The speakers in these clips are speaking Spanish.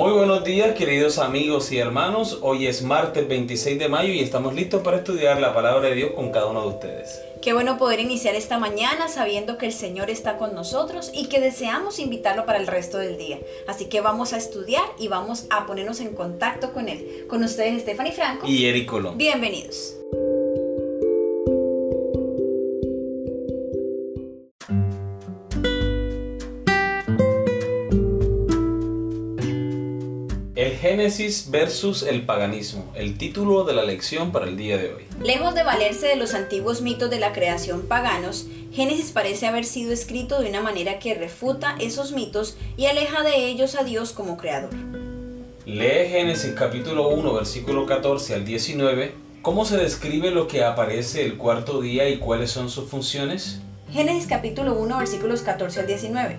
Muy buenos días queridos amigos y hermanos. Hoy es martes 26 de mayo y estamos listos para estudiar la palabra de Dios con cada uno de ustedes. Qué bueno poder iniciar esta mañana sabiendo que el Señor está con nosotros y que deseamos invitarlo para el resto del día. Así que vamos a estudiar y vamos a ponernos en contacto con Él. Con ustedes Stephanie Franco y Eric Colón. Bienvenidos. Génesis versus el paganismo, el título de la lección para el día de hoy. Lejos de valerse de los antiguos mitos de la creación paganos, Génesis parece haber sido escrito de una manera que refuta esos mitos y aleja de ellos a Dios como creador. Lee Génesis capítulo 1 versículo 14 al 19. ¿Cómo se describe lo que aparece el cuarto día y cuáles son sus funciones? Génesis capítulo 1 versículos 14 al 19.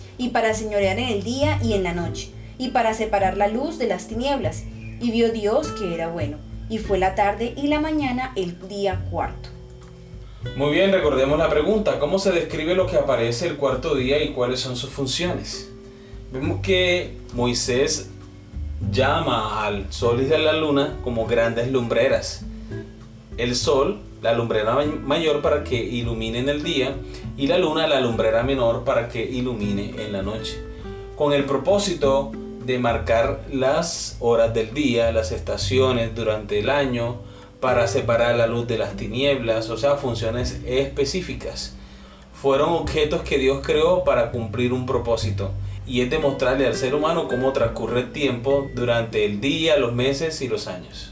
y para señorear en el día y en la noche, y para separar la luz de las tinieblas. Y vio Dios que era bueno, y fue la tarde y la mañana el día cuarto. Muy bien, recordemos la pregunta, ¿cómo se describe lo que aparece el cuarto día y cuáles son sus funciones? Vemos que Moisés llama al sol y a la luna como grandes lumbreras. El sol la lumbrera mayor para que ilumine en el día y la luna la lumbrera menor para que ilumine en la noche. Con el propósito de marcar las horas del día, las estaciones durante el año, para separar la luz de las tinieblas, o sea, funciones específicas. Fueron objetos que Dios creó para cumplir un propósito y es demostrarle al ser humano cómo transcurre el tiempo durante el día, los meses y los años.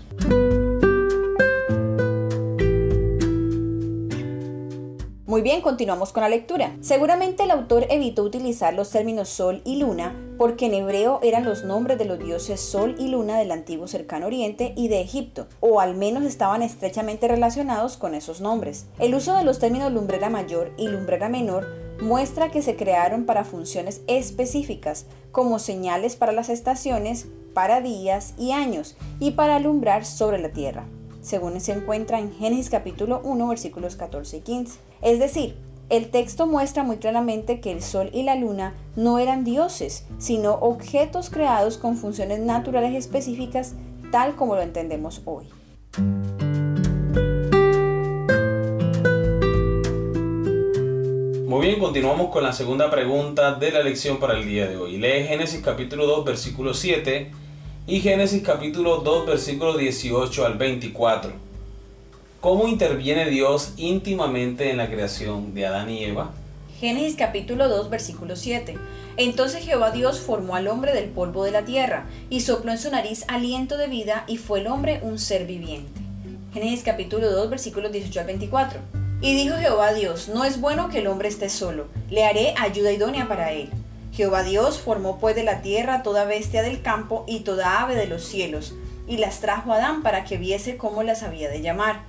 Muy bien, continuamos con la lectura. Seguramente el autor evitó utilizar los términos sol y luna porque en hebreo eran los nombres de los dioses sol y luna del antiguo cercano oriente y de Egipto, o al menos estaban estrechamente relacionados con esos nombres. El uso de los términos lumbrera mayor y lumbrera menor muestra que se crearon para funciones específicas, como señales para las estaciones, para días y años, y para alumbrar sobre la tierra según se encuentra en Génesis capítulo 1 versículos 14 y 15. Es decir, el texto muestra muy claramente que el sol y la luna no eran dioses, sino objetos creados con funciones naturales específicas tal como lo entendemos hoy. Muy bien, continuamos con la segunda pregunta de la lección para el día de hoy. Lee Génesis capítulo 2 versículo 7 y Génesis capítulo 2 versículo 18 al 24. ¿Cómo interviene Dios íntimamente en la creación de Adán y Eva? Génesis capítulo 2 versículo 7. Entonces Jehová Dios formó al hombre del polvo de la tierra y sopló en su nariz aliento de vida y fue el hombre un ser viviente. Génesis capítulo 2 versículos 18 al 24. Y dijo Jehová Dios, no es bueno que el hombre esté solo, le haré ayuda idónea para él. Jehová Dios formó pues de la tierra toda bestia del campo y toda ave de los cielos, y las trajo a Adán para que viese cómo las había de llamar.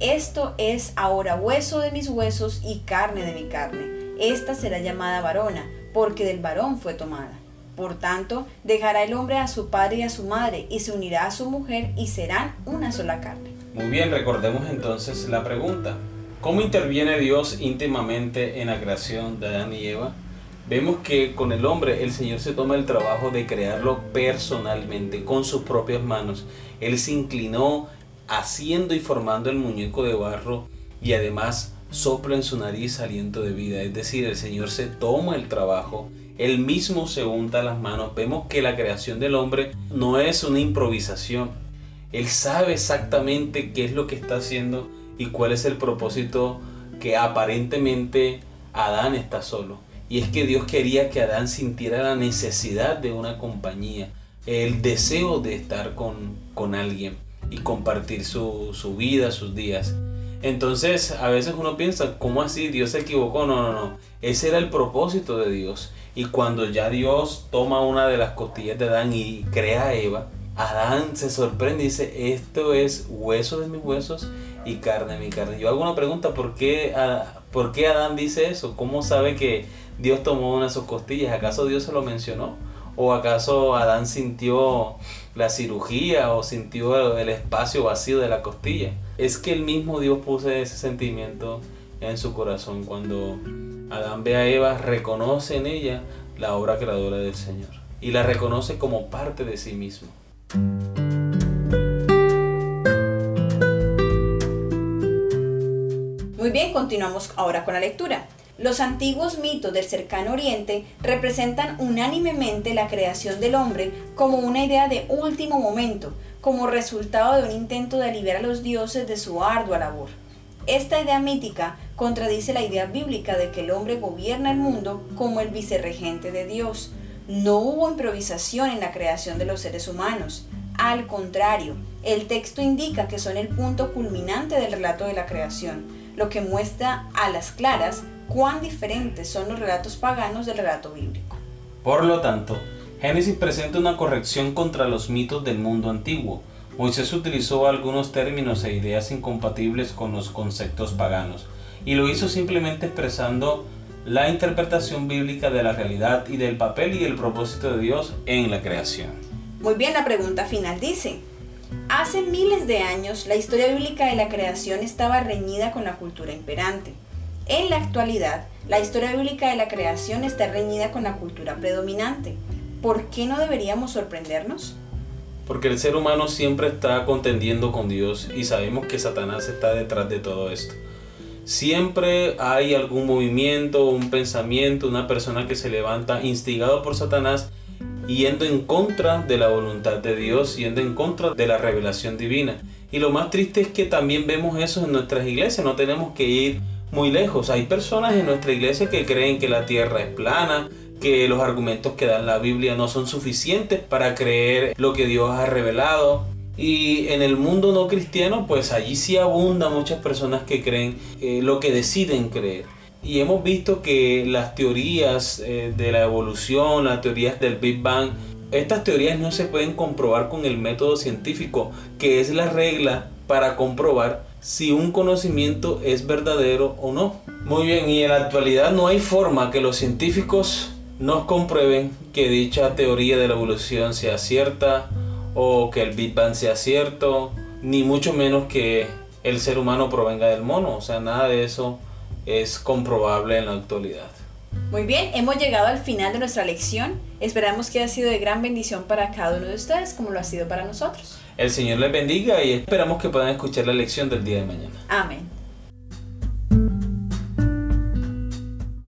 esto es ahora hueso de mis huesos y carne de mi carne. Esta será llamada varona, porque del varón fue tomada. Por tanto, dejará el hombre a su padre y a su madre, y se unirá a su mujer, y serán una sola carne. Muy bien, recordemos entonces la pregunta. ¿Cómo interviene Dios íntimamente en la creación de Adán y Eva? vemos que con el hombre el Señor se toma el trabajo de crearlo personalmente, con sus propias manos. Él se inclinó haciendo y formando el muñeco de barro y además sopla en su nariz aliento de vida. Es decir, el Señor se toma el trabajo, él mismo se unta las manos. Vemos que la creación del hombre no es una improvisación. Él sabe exactamente qué es lo que está haciendo y cuál es el propósito que aparentemente Adán está solo. Y es que Dios quería que Adán sintiera la necesidad de una compañía, el deseo de estar con, con alguien y compartir su, su vida, sus días. Entonces, a veces uno piensa, ¿cómo así? Dios se equivocó. No, no, no. Ese era el propósito de Dios. Y cuando ya Dios toma una de las costillas de Adán y crea a Eva, Adán se sorprende y dice, esto es hueso de mis huesos y carne de mi carne. Yo hago una pregunta, ¿por qué, ¿por qué Adán dice eso? ¿Cómo sabe que Dios tomó una de sus costillas? ¿Acaso Dios se lo mencionó? ¿O acaso Adán sintió la cirugía o sintió el espacio vacío de la costilla? Es que el mismo Dios puso ese sentimiento en su corazón. Cuando Adán ve a Eva, reconoce en ella la obra creadora del Señor y la reconoce como parte de sí mismo. Muy bien, continuamos ahora con la lectura. Los antiguos mitos del cercano oriente representan unánimemente la creación del hombre como una idea de último momento, como resultado de un intento de aliviar a los dioses de su ardua labor. Esta idea mítica contradice la idea bíblica de que el hombre gobierna el mundo como el vicerregente de Dios. No hubo improvisación en la creación de los seres humanos. Al contrario, el texto indica que son el punto culminante del relato de la creación, lo que muestra a las claras cuán diferentes son los relatos paganos del relato bíblico. Por lo tanto, Génesis presenta una corrección contra los mitos del mundo antiguo. Moisés utilizó algunos términos e ideas incompatibles con los conceptos paganos, y lo hizo simplemente expresando la interpretación bíblica de la realidad y del papel y el propósito de Dios en la creación. Muy bien, la pregunta final dice, hace miles de años la historia bíblica de la creación estaba reñida con la cultura imperante. En la actualidad, la historia bíblica de la creación está reñida con la cultura predominante. ¿Por qué no deberíamos sorprendernos? Porque el ser humano siempre está contendiendo con Dios y sabemos que Satanás está detrás de todo esto. Siempre hay algún movimiento, un pensamiento, una persona que se levanta instigado por Satanás yendo en contra de la voluntad de Dios, yendo en contra de la revelación divina. Y lo más triste es que también vemos eso en nuestras iglesias, no tenemos que ir muy lejos. Hay personas en nuestra iglesia que creen que la tierra es plana, que los argumentos que da la Biblia no son suficientes para creer lo que Dios ha revelado. Y en el mundo no cristiano, pues allí sí abundan muchas personas que creen eh, lo que deciden creer. Y hemos visto que las teorías eh, de la evolución, las teorías del Big Bang, estas teorías no se pueden comprobar con el método científico, que es la regla para comprobar si un conocimiento es verdadero o no. Muy bien, y en la actualidad no hay forma que los científicos nos comprueben que dicha teoría de la evolución sea cierta o que el Big Bang sea cierto, ni mucho menos que el ser humano provenga del mono. O sea, nada de eso es comprobable en la actualidad. Muy bien, hemos llegado al final de nuestra lección. Esperamos que haya sido de gran bendición para cada uno de ustedes como lo ha sido para nosotros. El Señor les bendiga y esperamos que puedan escuchar la lección del día de mañana. Amén.